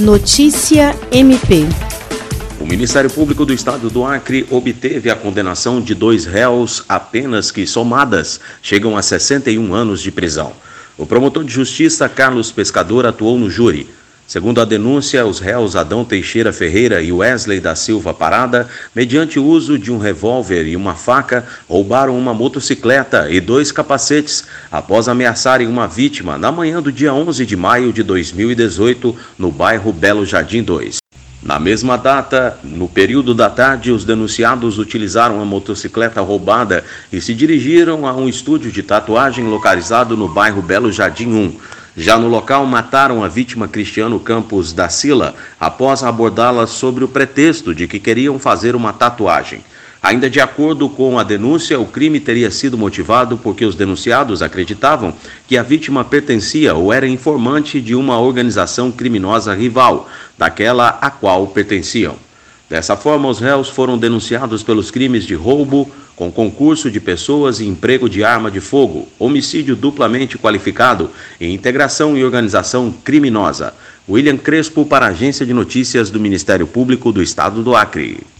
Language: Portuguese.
Notícia MP. O Ministério Público do Estado do Acre obteve a condenação de dois réus apenas que, somadas, chegam a 61 anos de prisão. O promotor de justiça Carlos Pescador atuou no júri. Segundo a denúncia, os réus Adão Teixeira Ferreira e Wesley da Silva Parada, mediante o uso de um revólver e uma faca, roubaram uma motocicleta e dois capacetes após ameaçarem uma vítima na manhã do dia 11 de maio de 2018 no bairro Belo Jardim 2. Na mesma data, no período da tarde, os denunciados utilizaram a motocicleta roubada e se dirigiram a um estúdio de tatuagem localizado no bairro Belo Jardim 1. Já no local, mataram a vítima Cristiano Campos da Sila após abordá-la sobre o pretexto de que queriam fazer uma tatuagem. Ainda de acordo com a denúncia, o crime teria sido motivado porque os denunciados acreditavam que a vítima pertencia ou era informante de uma organização criminosa rival, daquela a qual pertenciam. Dessa forma, os réus foram denunciados pelos crimes de roubo, com concurso de pessoas e emprego de arma de fogo, homicídio duplamente qualificado e integração e organização criminosa. William Crespo para a Agência de Notícias do Ministério Público do Estado do Acre.